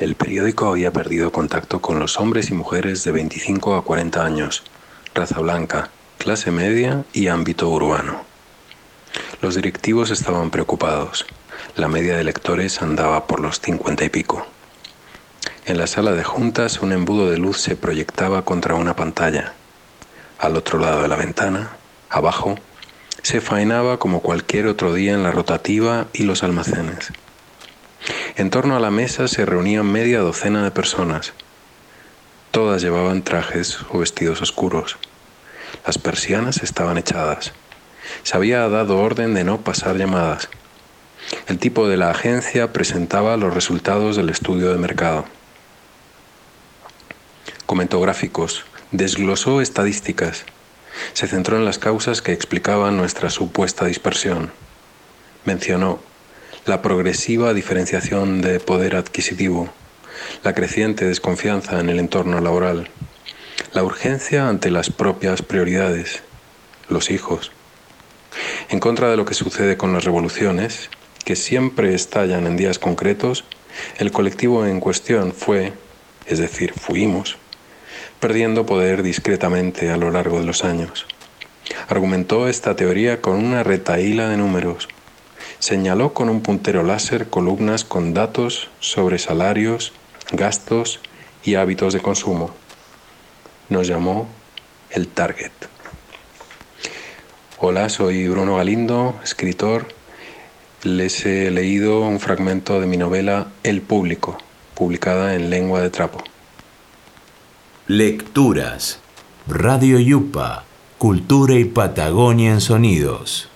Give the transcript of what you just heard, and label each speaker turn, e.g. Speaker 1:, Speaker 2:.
Speaker 1: El periódico había perdido contacto con los hombres y mujeres de 25 a 40 años, raza blanca, clase media y ámbito urbano. Los directivos estaban preocupados. La media de lectores andaba por los 50 y pico. En la sala de juntas un embudo de luz se proyectaba contra una pantalla. Al otro lado de la ventana, abajo, se faenaba como cualquier otro día en la rotativa y los almacenes. En torno a la mesa se reunían media docena de personas. Todas llevaban trajes o vestidos oscuros. Las persianas estaban echadas. Se había dado orden de no pasar llamadas. El tipo de la agencia presentaba los resultados del estudio de mercado. Comentó gráficos, desglosó estadísticas, se centró en las causas que explicaban nuestra supuesta dispersión. Mencionó la progresiva diferenciación de poder adquisitivo, la creciente desconfianza en el entorno laboral, la urgencia ante las propias prioridades, los hijos. En contra de lo que sucede con las revoluciones, que siempre estallan en días concretos, el colectivo en cuestión fue, es decir, fuimos, perdiendo poder discretamente a lo largo de los años. Argumentó esta teoría con una retaíla de números. Señaló con un puntero láser columnas con datos sobre salarios, gastos y hábitos de consumo. Nos llamó el Target. Hola, soy Bruno Galindo, escritor. Les he leído un fragmento de mi novela El Público, publicada en lengua de trapo.
Speaker 2: Lecturas. Radio Yupa. Cultura y Patagonia en Sonidos.